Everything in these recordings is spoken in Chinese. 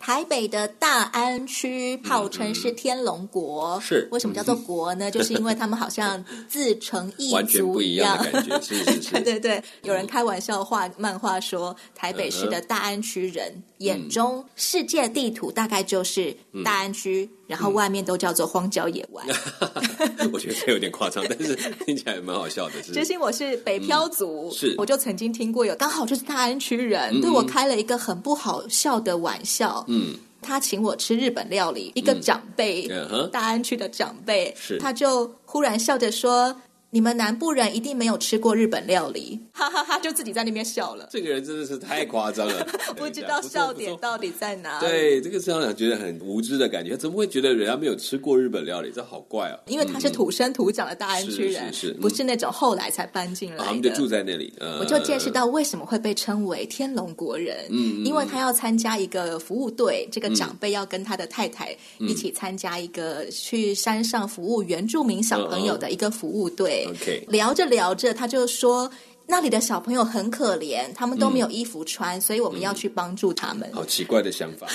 台北的大安区号称是天龙国，嗯、是。为什么叫做国呢？就是因为他们好像自成一族一样，完全不一样的感觉。是是是，对对对，有人开玩笑画漫画说，台北市的大安区人、嗯、眼中世界地图大概就是大安区，嗯、然后外面都叫做荒郊野外。嗯、我觉得这有点夸张，但是听起来也蛮好笑的。其实我是北漂族，嗯、是我就曾经听过有刚好就是大安区人、嗯、对我开了一个很不好笑的玩笑。嗯，他请我吃日本料理，一个长辈，嗯、大安区的长辈，是他就忽然笑着说。你们南部人一定没有吃过日本料理，哈哈哈！就自己在那边笑了。这个人真的是太夸张了，不知道笑点到底在哪。对，这个是让人觉得很无知的感觉。他怎么会觉得人家没有吃过日本料理？这好怪哦！因为他是土生土长的大安区人，嗯、是，是，是不是那种后来才搬进来的。他们就住在那里。嗯、我就见识到为什么会被称为天龙国人。嗯，因为他要参加一个服务队，这个长辈要跟他的太太一起参加一个去山上服务原住民小朋友的一个服务队。嗯、OK，聊着。聊着，他就说。那里的小朋友很可怜，他们都没有衣服穿，嗯、所以我们要去帮助他们。好奇怪的想法，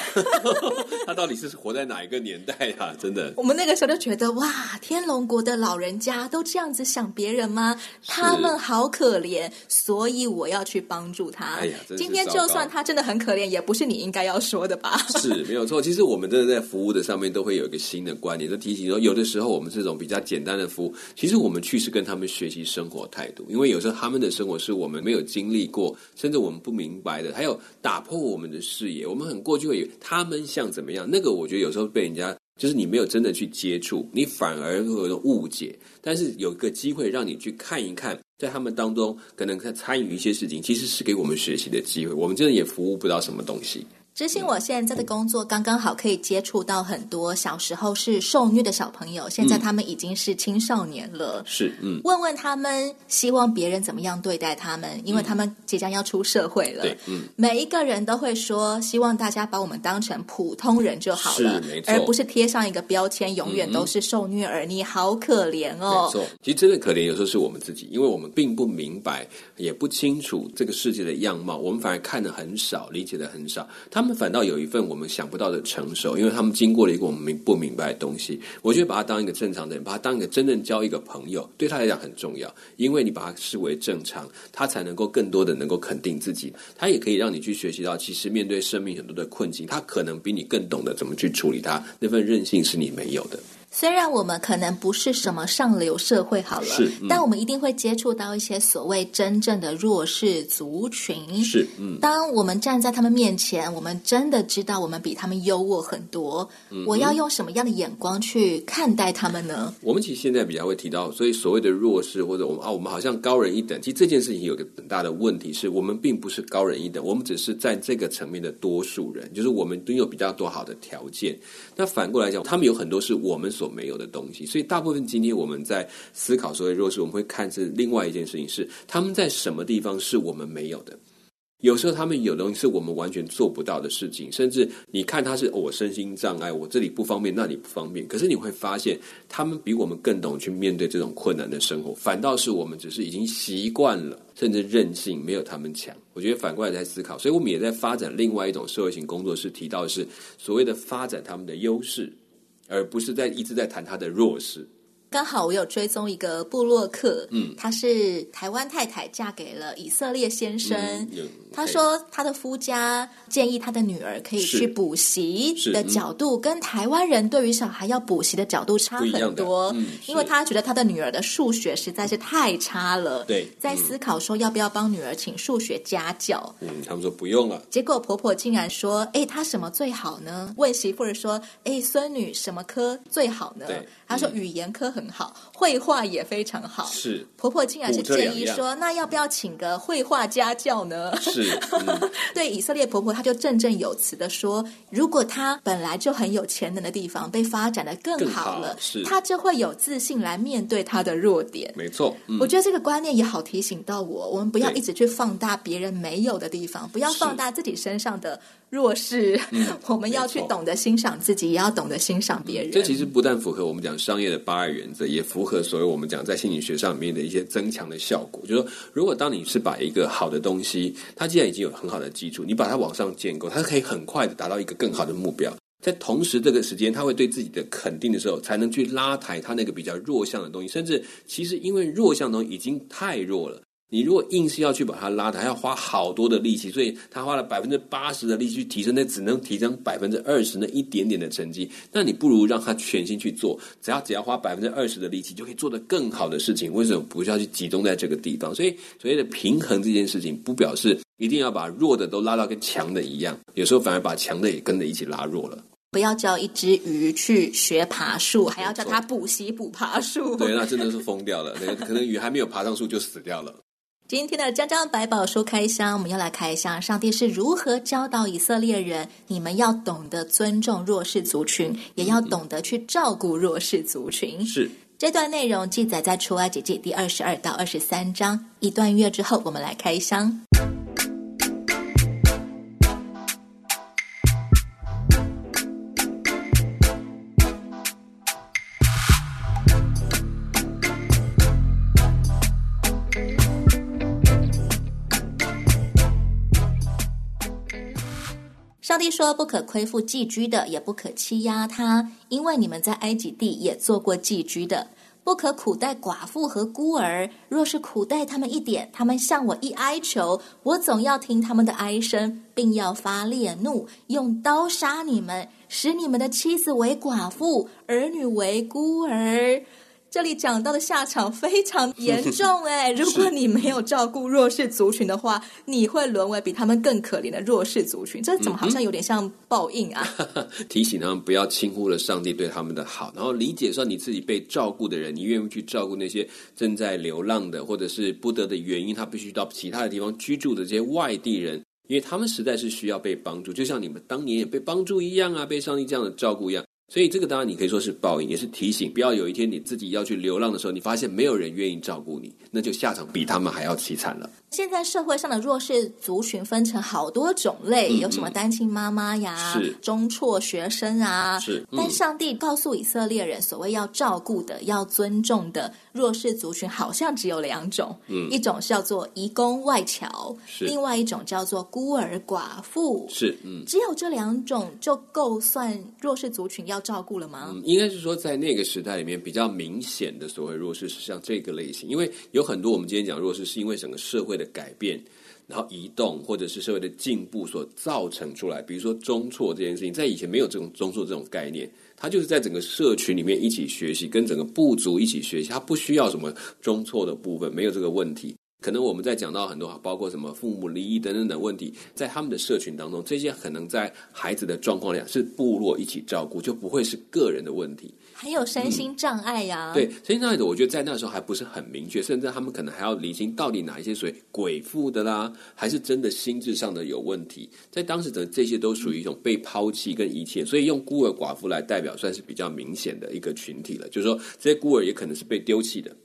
他到底是活在哪一个年代啊？真的，我们那个时候就觉得哇，天龙国的老人家都这样子想别人吗？他们好可怜，所以我要去帮助他。哎呀，今天就算他真的很可怜，也不是你应该要说的吧？是没有错。其实我们真的在服务的上面都会有一个新的观念，就提醒说，有的时候我们这种比较简单的服务，其实我们去是跟他们学习生活态度，因为有时候他们的生活是我们没有经历过，甚至我们不明白的，还有打破我们的视野。我们很过去会以为他们像怎么样？那个我觉得有时候被人家就是你没有真的去接触，你反而会有误解。但是有一个机会让你去看一看，在他们当中可能在参与一些事情，其实是给我们学习的机会。我们真的也服务不到什么东西。知心，我现在的工作刚刚好可以接触到很多小时候是受虐的小朋友，现在他们已经是青少年了。是，嗯，问问他们希望别人怎么样对待他们，因为他们即将要出社会了。对，嗯，每一个人都会说，希望大家把我们当成普通人就好了，而不是贴上一个标签，永远都是受虐儿，你好可怜哦。没错，其实真的可怜，有时候是我们自己，因为我们并不明白，也不清楚这个世界的样貌，我们反而看的很少，理解的很少。他他们反倒有一份。我们想不到的成熟，因为他们经过了一个我们明不明白的东西。我觉得把他当一个正常的人，把他当一个真正交一个朋友，对他来讲很重要。因为你把他视为正常，他才能够更多的能够肯定自己。他也可以让你去学习到，其实面对生命很多的困境，他可能比你更懂得怎么去处理他。那份任性是你没有的。虽然我们可能不是什么上流社会好了，是，嗯、但我们一定会接触到一些所谓真正的弱势族群。是，嗯，当我们站在他们面前，我们真的知道我们比他们优渥很多。嗯、我要用什么样的眼光去看待他们呢？我们其实现在比较会提到，所以所谓的弱势，或者我们啊，我们好像高人一等。其实这件事情有个很大的问题，是我们并不是高人一等，我们只是在这个层面的多数人，就是我们拥有比较多好的条件。那反过来讲，他们有很多是我们所没有的东西。所以，大部分今天我们在思考所谓弱势，我们会看是另外一件事情是他们在什么地方是我们没有的。有时候他们有东西是我们完全做不到的事情，甚至你看他是、我身心障碍，我这里不方便，那里不方便。可是你会发现，他们比我们更懂去面对这种困难的生活，反倒是我们只是已经习惯了，甚至韧性没有他们强。我觉得反过来在思考，所以我们也在发展另外一种社会型工作，是提到的是所谓的发展他们的优势。而不是在一直在谈他的弱势。刚好我有追踪一个布洛克，嗯，他是台湾太太嫁给了以色列先生。他说他的夫家建议他的女儿可以去补习的角度，跟台湾人对于小孩要补习的角度差很多。嗯、因为他觉得他的女儿的数学实在是太差了，对，在思考说要不要帮女儿请数学家教。嗯，他们说不用了。结果婆婆竟然说：“哎，她什么最好呢？”问媳妇儿说：“哎，孙女什么科最好呢？”对，他说语言科很。很好，绘画也非常好。是。婆婆竟然是建议说，那要不要请个绘画家教呢？是，嗯、对以色列婆婆，她就振振有词的说，如果她本来就很有潜能的地方被发展的更好了，是。她就会有自信来面对她的弱点。没错，嗯、我觉得这个观念也好提醒到我，我们不要一直去放大别人没有的地方，不要放大自己身上的弱势。嗯、我们要去懂得欣赏自己，也要懂得欣赏别人。这其实不但符合我们讲商业的八二原则，也符合所谓我们讲在心理学上面的一些增强的效果。就是说，如果当你是把一个好的东西，它既然已经有很好的基础，你把它往上建构，它可以很快的达到一个更好的目标。在同时这个时间，他会对自己的肯定的时候，才能去拉抬他那个比较弱项的东西。甚至其实因为弱项的东西已经太弱了。你如果硬是要去把它拉的，还要花好多的力气，所以他花了百分之八十的力气去提升，那只能提升百分之二十那一点点的成绩。那你不如让他全心去做，只要只要花百分之二十的力气，就可以做得更好的事情。为什么不需要去集中在这个地方？所以所谓的平衡这件事情，不表示一定要把弱的都拉到跟强的一样，有时候反而把强的也跟着一起拉弱了。不要叫一只鱼去学爬树，还要叫它补习补爬树。对，那真的是疯掉了。那可能鱼还没有爬上树就死掉了。今天的江江百宝书开箱，我们要来开箱上帝是如何教导以色列人，你们要懂得尊重弱势族群，也要懂得去照顾弱势族群。是这段内容记载在出埃及记第二十二到二十三章。一段月之后，我们来开箱。说：“不可亏负寄居的，也不可欺压他，因为你们在埃及地也做过寄居的。不可苦待寡妇和孤儿，若是苦待他们一点，他们向我一哀求，我总要听他们的哀声，并要发烈怒，用刀杀你们，使你们的妻子为寡妇，儿女为孤儿。”这里讲到的下场非常 严重哎！如果你没有照顾弱势族群的话，你会沦为比他们更可怜的弱势族群。这怎么好像有点像报应啊？嗯、提醒他们不要轻忽了上帝对他们的好，然后理解说你自己被照顾的人，你愿意去照顾那些正在流浪的，或者是不得的原因，他必须到其他的地方居住的这些外地人，因为他们实在是需要被帮助，就像你们当年也被帮助一样啊，被上帝这样的照顾一样。所以这个当然你可以说是报应，也是提醒，不要有一天你自己要去流浪的时候，你发现没有人愿意照顾你，那就下场比他们还要凄惨了。现在社会上的弱势族群分成好多种类，嗯、有什么单亲妈妈呀，是中辍学生啊，是。嗯、但上帝告诉以色列人，所谓要照顾的、要尊重的弱势族群，好像只有两种，嗯，一种是叫做移工外侨，是；另外一种叫做孤儿寡妇，是。嗯，只有这两种就够算弱势族群要要照顾了吗？嗯，应该是说在那个时代里面比较明显的所谓弱势是像这个类型，因为有很多我们今天讲弱势，是因为整个社会的。改变，然后移动，或者是社会的进步所造成出来。比如说中错这件事情，在以前没有这种中错这种概念，他就是在整个社群里面一起学习，跟整个部族一起学习，他不需要什么中错的部分，没有这个问题。可能我们在讲到很多，包括什么父母离异等等等问题，在他们的社群当中，这些可能在孩子的状况下是部落一起照顾，就不会是个人的问题。还有身心障碍呀、啊嗯，对，身心障碍的，我觉得在那时候还不是很明确，甚至他们可能还要厘清到底哪一些属于鬼附的啦，还是真的心智上的有问题。在当时的这些都属于一种被抛弃跟遗弃，所以用孤儿寡妇来代表，算是比较明显的一个群体了。就是说，这些孤儿也可能是被丢弃的，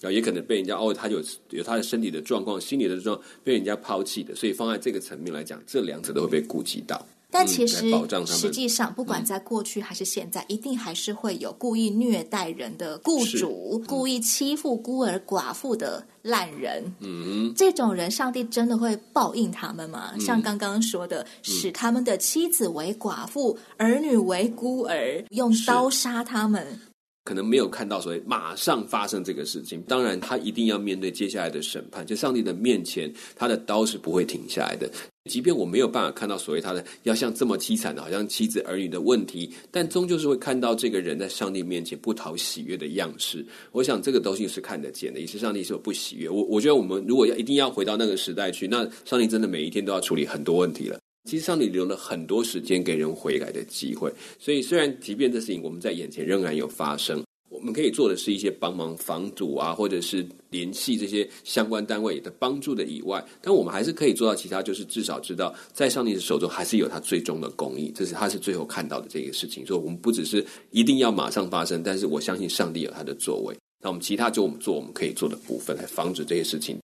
然后也可能被人家哦，他有有他的身体的状况、心理的状况被人家抛弃的，所以放在这个层面来讲，这两者都会被顾及到。但其实，实际上，不管在过去还是现在，一定还是会有故意虐待人的雇主，故意欺负孤儿寡妇的烂人。嗯，这种人，上帝真的会报应他们吗？像刚刚说的，使他们的妻子为寡妇，儿女为孤儿，用刀杀他们。可能没有看到所谓马上发生这个事情，当然他一定要面对接下来的审判。就上帝的面前，他的刀是不会停下来的。即便我没有办法看到所谓他的要像这么凄惨的，好像妻子儿女的问题，但终究是会看到这个人在上帝面前不讨喜悦的样式。我想这个东西是看得见的，也是上帝是不喜悦。我我觉得我们如果要一定要回到那个时代去，那上帝真的每一天都要处理很多问题了。其实上帝留了很多时间给人悔改的机会，所以虽然即便这事情我们在眼前仍然有发生，我们可以做的是一些帮忙房主啊，或者是联系这些相关单位的帮助的以外，但我们还是可以做到其他，就是至少知道在上帝的手中还是有他最终的公义，这是他是最后看到的这个事情。所以，我们不只是一定要马上发生，但是我相信上帝有他的作为。那我们其他就我们做我们可以做的部分，来防止这些事情。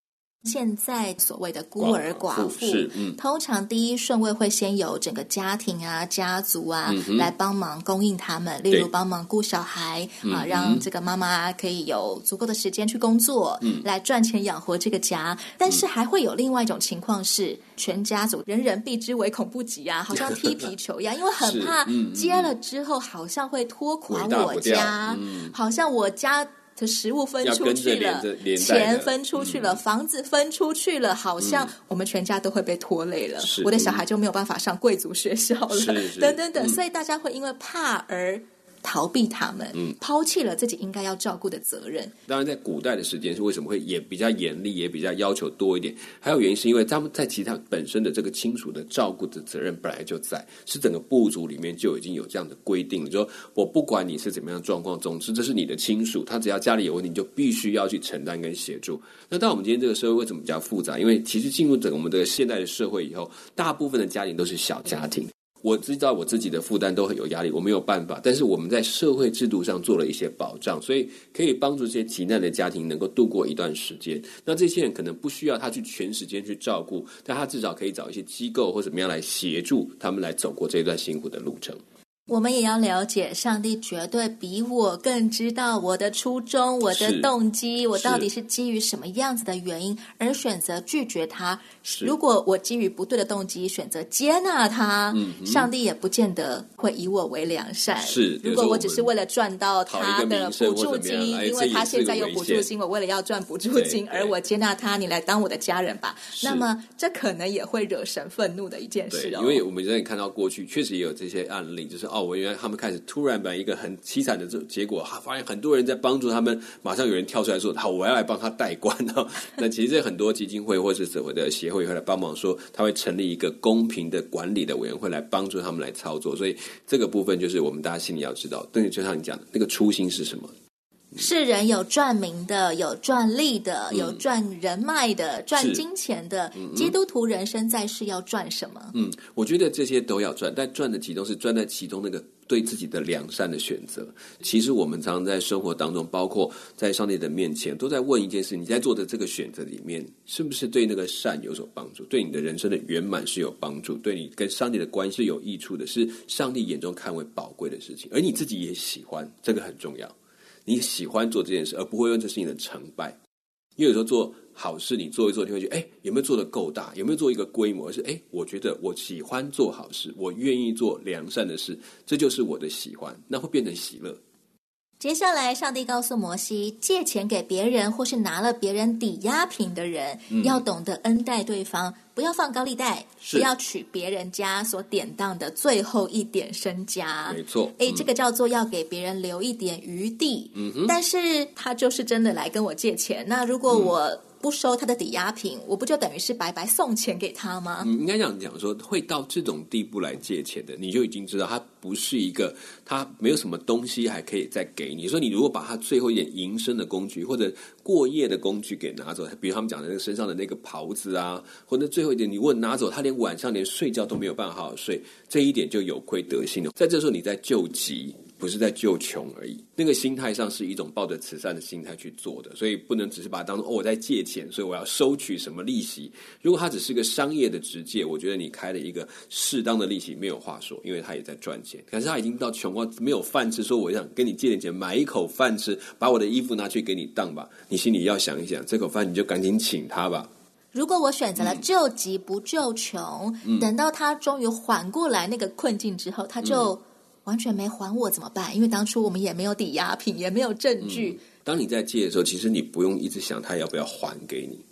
现在所谓的孤儿寡妇，通常第一顺位会先由整个家庭啊、家族啊、嗯、来帮忙供应他们，例如帮忙顾小孩啊，让这个妈妈可以有足够的时间去工作，嗯，来赚钱养活这个家。但是还会有另外一种情况是，全家族人人避之唯恐不及啊，好像 踢皮球一样，因为很怕接了之后好像会拖垮我家，嗯、好像我家。这食物分出去了，钱分出去了，嗯，房子分出去了，好像我们全家都会被拖累了。我的小孩就没有办法上贵族学校了，等等等，所以大家会因为怕而。逃避他们，嗯，抛弃了自己应该要照顾的责任。当然，在古代的时间是为什么会也比较严厉，也比较要求多一点？还有原因是因为他们在其他本身的这个亲属的照顾的责任本来就在，是整个部族里面就已经有这样的规定了。就说我不管你是怎么样的状况，总之这是你的亲属，他只要家里有问题，你就必须要去承担跟协助。那到我们今天这个社会为什么比较复杂？因为其实进入整个我们这个现代的社会以后，大部分的家庭都是小家庭。我知道我自己的负担都很有压力，我没有办法。但是我们在社会制度上做了一些保障，所以可以帮助这些急难的家庭能够度过一段时间。那这些人可能不需要他去全时间去照顾，但他至少可以找一些机构或怎么样来协助他们来走过这段辛苦的路程。我们也要了解，上帝绝对比我更知道我的初衷、我的动机，我到底是基于什么样子的原因而选择拒绝他。如果我基于不对的动机选择接纳他，嗯，上帝也不见得会以我为良善。是，如果我只是为了赚到他的补助金，因为他现在有补助金，我为了要赚补助金而我接纳他，你来当我的家人吧。那么这可能也会惹神愤怒的一件事哦。因为我们现在看到过去确实也有这些案例，就是。哦，我原来他们开始突然把一个很凄惨的这结果，发现很多人在帮助他们，马上有人跳出来说：“好，我要来帮他代管。”那其实这很多基金会或者是所谓的协会会来帮忙说，说他会成立一个公平的管理的委员会来帮助他们来操作。所以这个部分就是我们大家心里要知道，对，就像你讲的那个初心是什么。世人有赚名的，有赚利的，嗯、有赚人脉的，赚金钱的。嗯、基督徒人生在世要赚什么？嗯，我觉得这些都要赚，但赚的其中是赚在其中那个对自己的良善的选择。其实我们常常在生活当中，包括在上帝的面前，都在问一件事：你在做的这个选择里面，是不是对那个善有所帮助？对你的人生的圆满是有帮助？对你跟上帝的关系有益处的？是上帝眼中看为宝贵的事情，而你自己也喜欢，这个很重要。你喜欢做这件事，而不会问这是你的成败。因为有时候做好事，你做一做，你会觉得，哎，有没有做的够大？有没有做一个规模？是，哎，我觉得我喜欢做好事，我愿意做良善的事，这就是我的喜欢，那会变成喜乐。接下来，上帝告诉摩西，借钱给别人或是拿了别人抵押品的人，嗯、要懂得恩待对方，不要放高利贷，不要取别人家所典当的最后一点身家。没错，哎、嗯，这个叫做要给别人留一点余地。嗯哼，但是他就是真的来跟我借钱，那如果我、嗯。不收他的抵押品，我不就等于是白白送钱给他吗？你，应该这样讲说，会到这种地步来借钱的，你就已经知道他不是一个，他没有什么东西还可以再给你。说你如果把他最后一点营生的工具或者过夜的工具给拿走，比如他们讲的那个身上的那个袍子啊，或者最后一点，你问拿走，他连晚上连睡觉都没有办法好好睡，这一点就有亏德性了。在这时候，你在救急。不是在救穷而已，那个心态上是一种抱着慈善的心态去做的，所以不能只是把它当做哦，我在借钱，所以我要收取什么利息。如果它只是个商业的直借，我觉得你开了一个适当的利息没有话说，因为他也在赚钱。可是他已经到穷光没有饭吃，说我想跟你借点钱买一口饭吃，把我的衣服拿去给你当吧。你心里要想一想，这口饭你就赶紧请他吧。如果我选择了救急不救穷，嗯，等到他终于缓过来那个困境之后，他就。嗯完全没还我怎么办？因为当初我们也没有抵押品，也没有证据。当你在借的时候，其实你不用一直想他要不要还给你。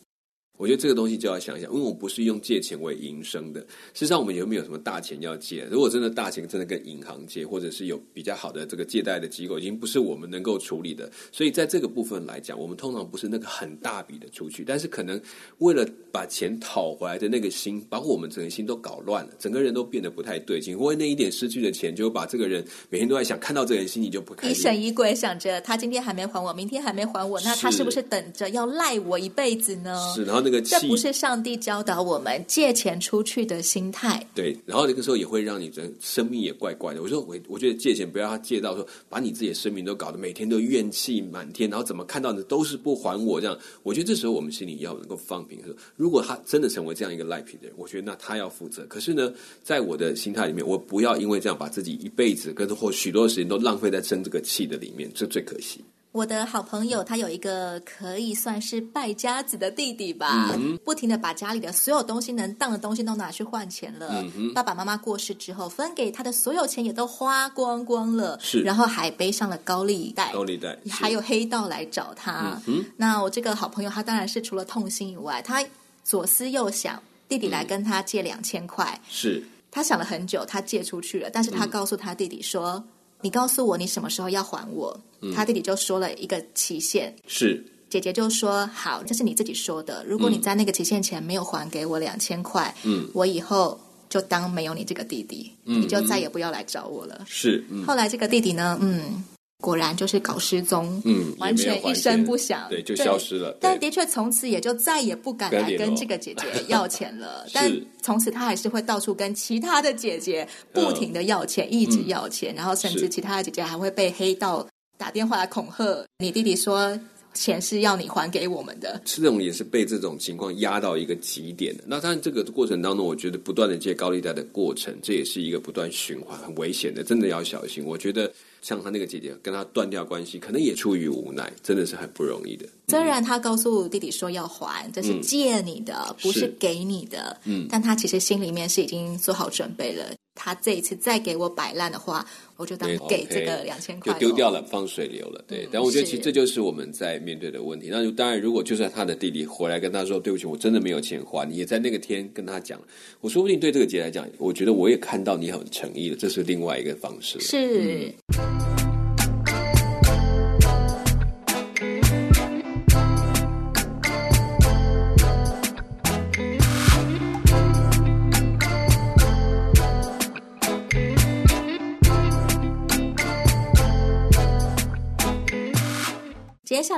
我觉得这个东西就要想一想，因为我不是用借钱为营生的。事实上，我们有没有什么大钱要借？如果真的大钱真的跟银行借，或者是有比较好的这个借贷的机构，已经不是我们能够处理的。所以在这个部分来讲，我们通常不是那个很大笔的出去，但是可能为了把钱讨回来的那个心，包括我们整个心都搞乱了，整个人都变得不太对劲。因为那一点失去的钱，就把这个人每天都在想，看到这个人心里就不开心。疑神疑鬼，想着他今天还没还我，明天还没还我，那他是不是等着要赖我一辈子呢？是，然后那个气这不是上。帝教导我们借钱出去的心态，对，然后那个时候也会让你的生命也怪怪的。我说我我觉得借钱不要他借到说把你自己的生命都搞得每天都怨气满天，然后怎么看到的都是不还我这样。我觉得这时候我们心里要能够放平，说如果他真的成为这样一个赖皮的人，我觉得那他要负责。可是呢，在我的心态里面，我不要因为这样把自己一辈子跟或许多时间都浪费在争这个气的里面，这最可惜。我的好朋友，他有一个可以算是败家子的弟弟吧，嗯、不停的把家里的所有东西能当的东西都拿去换钱了。嗯、爸爸妈妈过世之后，分给他的所有钱也都花光光了，是，然后还背上了高利贷，高利贷，还有黑道来找他。嗯、那我这个好朋友，他当然是除了痛心以外，他左思右想，弟弟来跟他借两千块，是。他想了很久，他借出去了，但是他告诉他弟弟说。嗯你告诉我你什么时候要还我？嗯、他弟弟就说了一个期限。是姐姐就说好，这是你自己说的。如果你在那个期限前没有还给我两千块，嗯，我以后就当没有你这个弟弟，嗯、你就再也不要来找我了。是。嗯、后来这个弟弟呢，嗯。果然就是搞失踪，嗯，完全一声不响，对，就消失了。但的确从此也就再也不敢来跟这个姐姐要钱了。但从此他还是会到处跟其他的姐姐不停的要钱，一直要钱，然后甚至其他的姐姐还会被黑道打电话来恐吓。你弟弟，说钱是要你还给我们的。这种也是被这种情况压到一个极点的。那当然这个过程当中，我觉得不断的借高利贷的过程，这也是一个不断循环，很危险的，真的要小心。我觉得。像他那个姐姐跟他断掉关系，可能也出于无奈，真的是很不容易的。虽然他告诉弟弟说要还，这是借你的，嗯、不是给你的，嗯，但他其实心里面是已经做好准备了。他这一次再给我摆烂的话，我就当给这个两千块，就丢掉了，放水流了。对，嗯、但我觉得其实这就是我们在面对的问题。是那就当然，如果就算他的弟弟回来跟他说对不起，我真的没有钱花，你也在那个天跟他讲，我说不定对这个姐来讲，我觉得我也看到你很诚意了，这是另外一个方式。是。嗯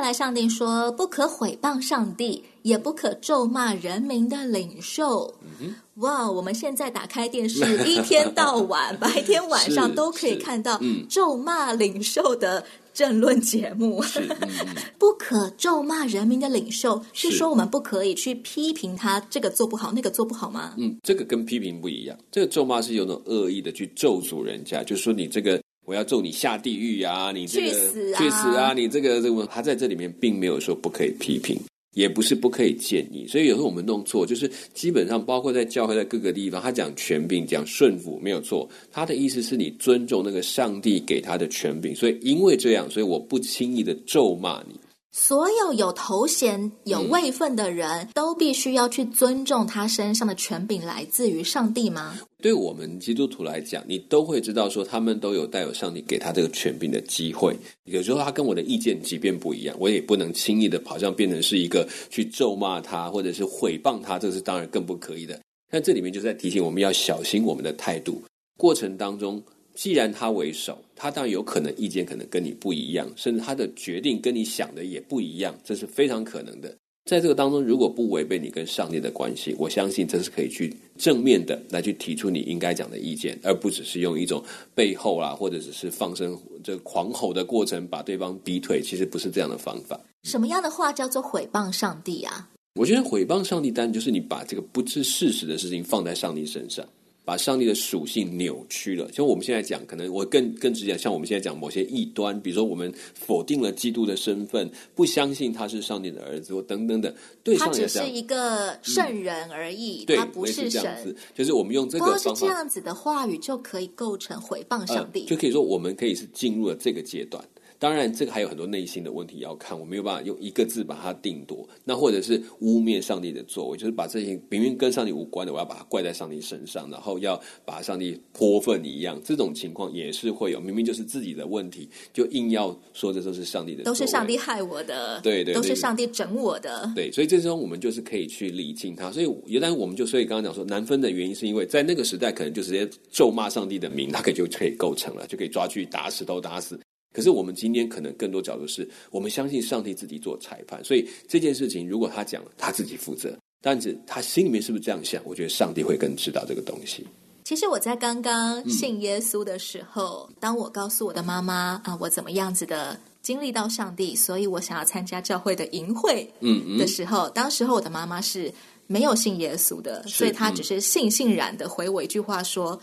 来，上帝说：“不可毁谤上帝，也不可咒骂人民的领袖。嗯哼”哇！我们现在打开电视，一天到晚，白天晚上都可以看到咒骂领袖的政论节目。嗯、不可咒骂人民的领袖，是说我们不可以去批评他这个做不好，那个做不好吗？嗯，这个跟批评不一样。这个咒骂是有种恶意的去咒诅人家，就是说你这个。我要咒你下地狱啊！你这个去死啊！去死啊！你这个这个，他在这里面并没有说不可以批评，也不是不可以建议。所以有时候我们弄错，就是基本上包括在教会在各个地方，他讲权柄讲顺服没有错，他的意思是你尊重那个上帝给他的权柄。所以因为这样，所以我不轻易的咒骂你。所有有头衔、有位分的人、嗯、都必须要去尊重他身上的权柄来自于上帝吗？对我们基督徒来讲，你都会知道说，他们都有带有上帝给他这个权柄的机会。有时候他跟我的意见即便不一样，我也不能轻易的好像变成是一个去咒骂他，或者是诽谤他，这是当然更不可以的。但这里面就在提醒我们要小心我们的态度。过程当中，既然他为首，他当然有可能意见可能跟你不一样，甚至他的决定跟你想的也不一样，这是非常可能的。在这个当中，如果不违背你跟上帝的关系，我相信这是可以去正面的来去提出你应该讲的意见，而不只是用一种背后啦，或者只是放声这个狂吼的过程把对方逼退。其实不是这样的方法。什么样的话叫做毁谤上帝啊？我觉得毁谤上帝，当然就是你把这个不知事实的事情放在上帝身上。把上帝的属性扭曲了，像我们现在讲，可能我更更直接，像我们现在讲某些异端，比如说我们否定了基督的身份，不相信他是上帝的儿子，或等等等，对上帝他只是一个圣人而已，嗯、他不是神。对，就是我们用这个方是这样子的话语就可以构成毁谤上帝，呃，就可以说我们可以是进入了这个阶段。当然，这个还有很多内心的问题要看，我没有办法用一个字把它定夺。那或者是污蔑上帝的作为，就是把这些明明跟上帝无关的，我要把它怪在上帝身上，然后要把上帝泼粪一样，这种情况也是会有。明明就是自己的问题，就硬要说这都是上帝的，都是上帝害我的，对对，对，都是上帝整我的。对，所以这时候我们就是可以去理清它。所以原来我们就所以刚刚讲说难分的原因，是因为在那个时代可能就直接咒骂上帝的名，他可以就可以构成了，就可以抓去打石头打死。可是我们今天可能更多角度是我们相信上帝自己做裁判，所以这件事情如果他讲，他自己负责，但是他心里面是不是这样想？我觉得上帝会更知道这个东西。其实我在刚刚信耶稣的时候，嗯、当我告诉我的妈妈啊，我怎么样子的经历到上帝，所以我想要参加教会的营会，嗯的时候，嗯嗯、当时候我的妈妈是没有信耶稣的，所以她只是悻悻然的回我一句话说。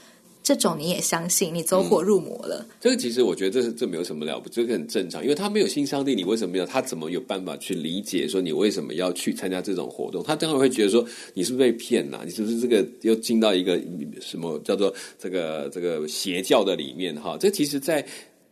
这种你也相信？你走火入魔了？嗯、这个其实我觉得这是这没有什么了不，这个很正常，因为他没有新上帝，你为什么要？他怎么有办法去理解说你为什么要去参加这种活动？他当然会觉得说你是不是被骗了？你是不是这个又进到一个什么叫做这个这个邪教的里面？哈，这其实，在。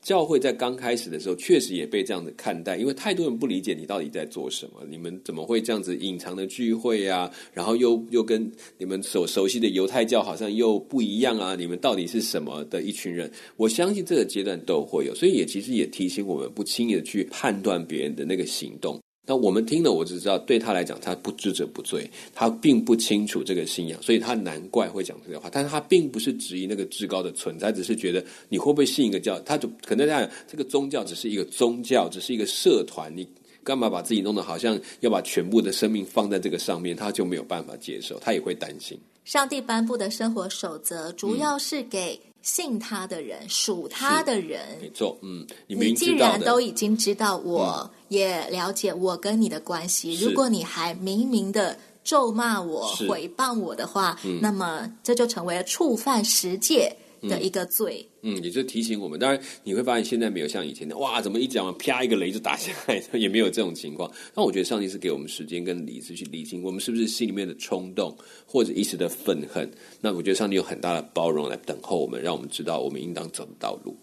教会在刚开始的时候，确实也被这样子看待，因为太多人不理解你到底在做什么，你们怎么会这样子隐藏的聚会呀？然后又又跟你们所熟悉的犹太教好像又不一样啊？你们到底是什么的一群人？我相信这个阶段都会有，所以也其实也提醒我们，不轻易的去判断别人的那个行动。那我们听了，我只知道对他来讲，他不知者不罪，他并不清楚这个信仰，所以他难怪会讲这些话。但是他并不是质疑那个至高的存在，只是觉得你会不会信一个教，他就可能这样，这个宗教只是一个宗教，只是一个社团，你干嘛把自己弄得好像要把全部的生命放在这个上面，他就没有办法接受，他也会担心。上帝颁布的生活守则，主要是给、信他的人，属他的人，没错。嗯，你，你既然都已经知道，我也了解我跟你的关系。嗯、如果你还明明的咒骂我、毁谤我的话，嗯、那么这就成为了触犯十诫的一个罪。嗯，也就提醒我们。当然，你会发现现在没有像以前的哇，怎么一讲完啪一个雷就打下来，也没有这种情况。那我觉得上帝是给我们时间跟理智去理清，我们是不是心里面的冲动或者一时的愤恨。那我觉得上帝有很大的包容来等候我们，让我们知道我们应当走的道路。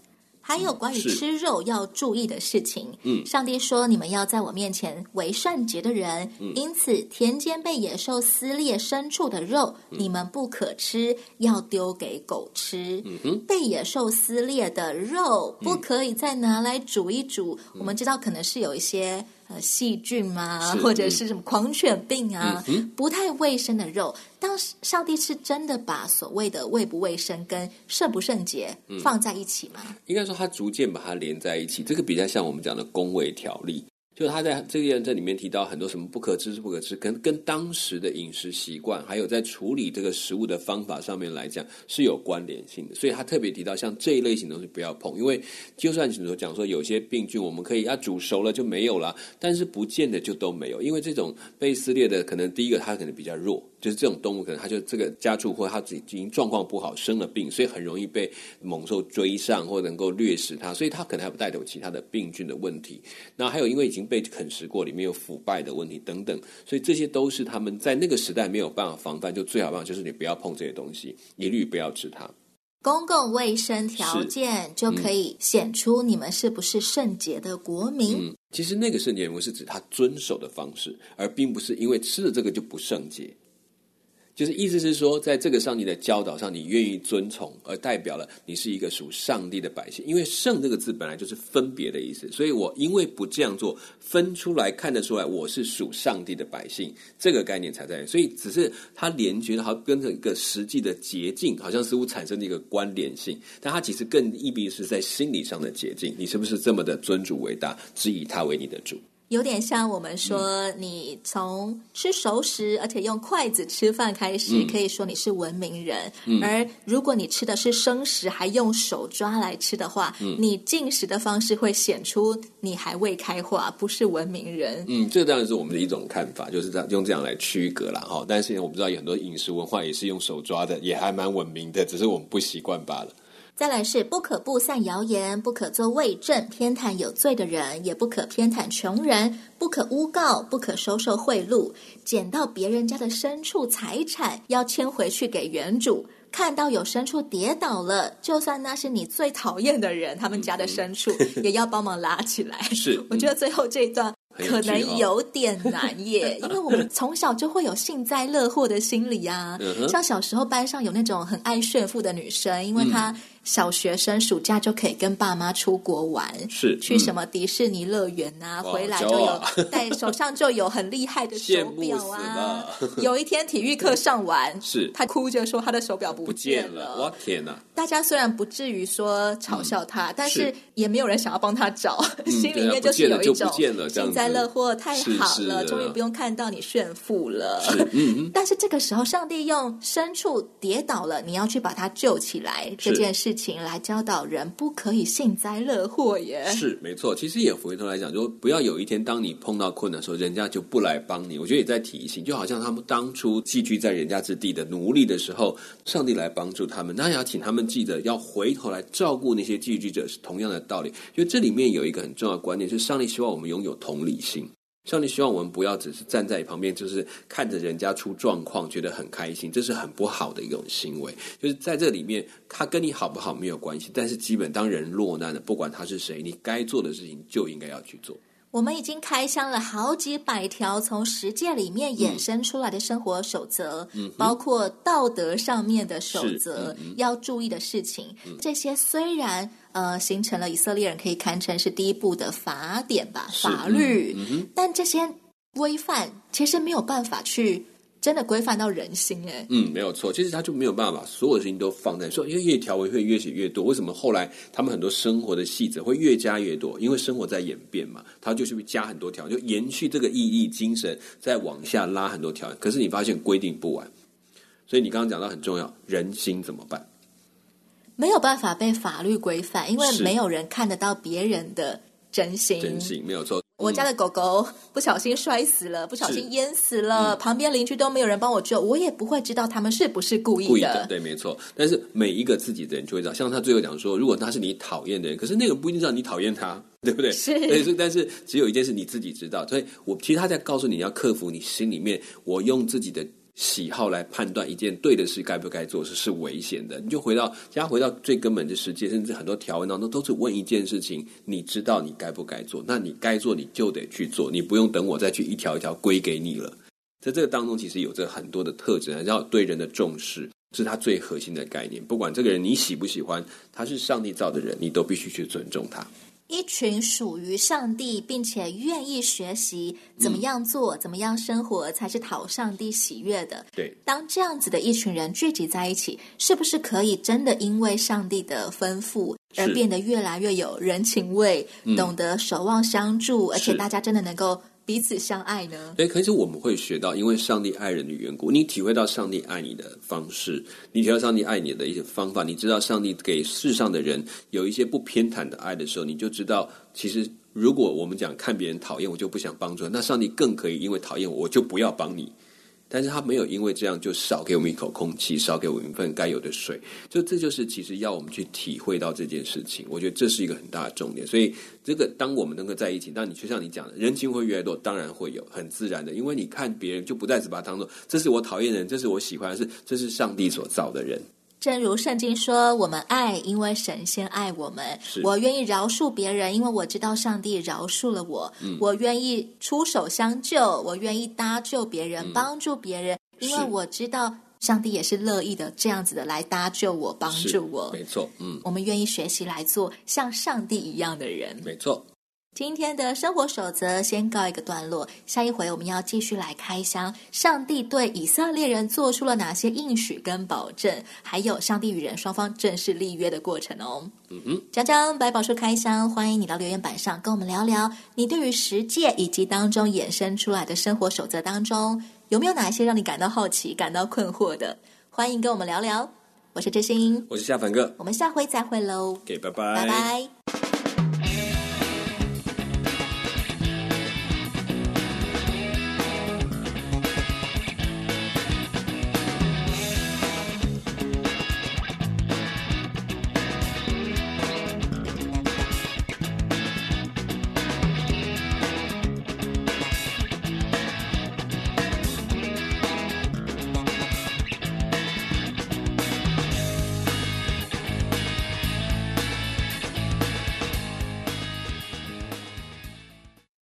还有关于吃肉要注意的事情。嗯，上帝说：“你们要在我面前为善洁的人。嗯，因此，田间被野兽撕裂牲畜的肉，嗯，你们不可吃，要丢给狗吃。嗯，被野兽撕裂的肉不可以再拿来煮一煮。嗯，我们知道，可能是有一些。”呃，细菌啊？或者是什么狂犬病啊？嗯、不太卫生的肉，当上帝是真的把所谓的卫不卫生跟圣不圣洁放在一起吗？嗯、应该说，他逐渐把它连在一起。这个比较像我们讲的公卫条例。就他在这个这里面提到很多什么不可知是不可知，跟跟当时的饮食习惯，还有在处理这个食物的方法上面来讲是有关联性的。所以他特别提到像这一类型东西不要碰，因为就算你说讲说有些病菌我们可以要煮熟了就没有了，但是不见得就都没有，因为这种被撕裂的可能第一个它可能比较弱。就是这种动物，可能它就这个家畜或它自己已经状况不好，生了病，所以很容易被猛兽追上，或能够掠食它，所以它可能还不带有其他的病菌的问题。那还有因为已经被啃食过，里面有腐败的问题等等，所以这些都是他们在那个时代没有办法防范，就最好办法就是你不要碰这些东西，一律不要吃它。公共卫生条件就可以显出你们是不是圣洁的国民。嗯，其实那个圣洁我是指他遵守的方式，而并不是因为吃了这个就不圣洁。就是意思是说，在这个上帝的教导上，你愿意遵从，而代表了你是一个属上帝的百姓。因为“圣”这个字本来就是分别的意思，所以我因为不这样做，分出来看得出来我是属上帝的百姓，这个概念才在。所以只是它连觉得好跟着一个实际的捷径，好像似乎产生了一个关联性，但它其实更意味是在心理上的捷径。你是不是这么的尊主为大，只以他为你的主？有点像我们说，你从吃熟食，而且用筷子吃饭开始，嗯、可以说你是文明人。嗯、而如果你吃的是生食，还用手抓来吃的话，嗯、你进食的方式会显出你还未开化，不是文明人。嗯，这当然是我们的一种看法，就是这样用这样来区隔了哈。但是我们知道有很多饮食文化也是用手抓的，也还蛮文明的，只是我们不习惯罢了。再来是不可不散谣言，不可作伪证，偏袒有罪的人，也不可偏袒穷人，不可诬告，不可收受贿赂，捡到别人家的牲畜财产，要牵回去给原主。看到有牲畜跌倒了，就算那是你最讨厌的人，他们家的牲畜、嗯、也要帮忙拉起来。是，我觉得最后这一段。可能有点难耶，因为我们从小就会有幸灾乐祸的心理啊。像小时候班上有那种很爱炫富的女生，因为她小学生暑假就可以跟爸妈出国玩，是去什么迪士尼乐园啊，回来就有带手上就有很厉害的手表啊。有一天体育课上完，是他哭着说他的手表不见了。我天哪！大家虽然不至于说嘲笑他，但是也没有人想要帮他找，心里面就是有一种幸灾。乐祸太好了，终于不用看到你炫富了。是，嗯，但是这个时候，上帝用牲畜跌倒了，你要去把它救起来这件事情来教导人，不可以幸灾乐祸耶。是，没错。其实也回头来讲，就不要有一天当你碰到困难的时候，人家就不来帮你。我觉得也在提醒，就好像他们当初寄居在人家之地的奴隶的时候，上帝来帮助他们，那也要请他们记得要回头来照顾那些寄居者，是同样的道理。因为这里面有一个很重要的观念，是上帝希望我们拥有同理。心，上帝希望我们不要只是站在旁边，就是看着人家出状况，觉得很开心，这是很不好的一种行为。就是在这里面，他跟你好不好没有关系，但是基本当人落难了，不管他是谁，你该做的事情就应该要去做。我们已经开箱了好几百条从实践里面衍生出来的生活守则，嗯，包括道德上面的守则，嗯，要注意的事情。嗯，这些虽然呃形成了以色列人可以堪称是第一部的法典吧，法律，嗯嗯，但这些规范其实没有办法去。真的规范到人心哎，嗯，没有错。其实他就没有办法把所有的事情都放在说，因为越条文会越写越多。为什么后来他们很多生活的细则会越加越多？因为生活在演变嘛，他就是会加很多条，就延续这个意义精神，再往下拉很多条。可是你发现规定不完，所以你刚刚讲到很重要，人心怎么办？没有办法被法律规范，因为没有人看得到别人的真心，真心没有错。我家的狗狗不小心摔死了，不小心淹死了，旁边邻居都没有人帮我救，我也不会知道他们是不是故意的。故意的，对，没错。但是每一个自己的人就会知道，像他最后讲说，如果他是你讨厌的人，可是那个不一定知道你讨厌他，对不对？是。但是，但是只有一件事你自己知道，所以我其实他在告诉你要克服你心里面，我用自己的。喜好来判断一件对的事该不该做是是危险的。你就回到，加回到最根本的世界，甚至很多条文当中都是问一件事情：你知道你该不该做？那你该做你就得去做，你不用等我再去一条一条归给你了。在这个当中，其实有着很多的特征，要对人的重视是他最核心的概念。不管这个人你喜不喜欢，他是上帝造的人，你都必须去尊重他。一群属于上帝，并且愿意学习怎么样做、嗯、怎么样生活才是讨上帝喜悦的。对，当这样子的一群人聚集在一起，是不是可以真的因为上帝的吩咐而变得越来越有人情味，嗯、懂得守望相助，而且大家真的能够。彼此相爱呢？对，可是我们会学到，因为上帝爱人的缘故，你体会到上帝爱你的方式，你体会到上帝爱你的一些方法，你知道上帝给世上的人有一些不偏袒的爱的时候，你就知道，其实如果我们讲看别人讨厌我就不想帮助，那上帝更可以因为讨厌我，我就不要帮你。但是他没有因为这样就少给我们一口空气，少给我们一份该有的水，就这就是其实要我们去体会到这件事情。我觉得这是一个很大的重点。所以这个当我们能够在一起，那你就像你讲的，人情会越来越多，当然会有很自然的，因为你看别人就不再只把他当做这是我讨厌的人，这是我喜欢的是这是上帝所造的人。正如圣经说：“我们爱，因为神先爱我们。我愿意饶恕别人，因为我知道上帝饶恕了我。嗯、我愿意出手相救，我愿意搭救别人，嗯、帮助别人，因为我知道上帝也是乐意的，这样子的来搭救我，帮助我。没错，嗯，我们愿意学习来做像上帝一样的人。没错。”今天的生活守则先告一个段落，下一回我们要继续来开箱上帝对以色列人做出了哪些应许跟保证，还有上帝与人双方正式立约的过程哦。嗯哼，讲讲百宝书开箱，欢迎你到留言板上跟我们聊聊，你对于十诫以及当中衍生出来的生活守则当中，有没有哪一些让你感到好奇、感到困惑的？欢迎跟我们聊聊。我是真心，我是夏凡哥，我们下回再会喽。给、拜拜，拜拜。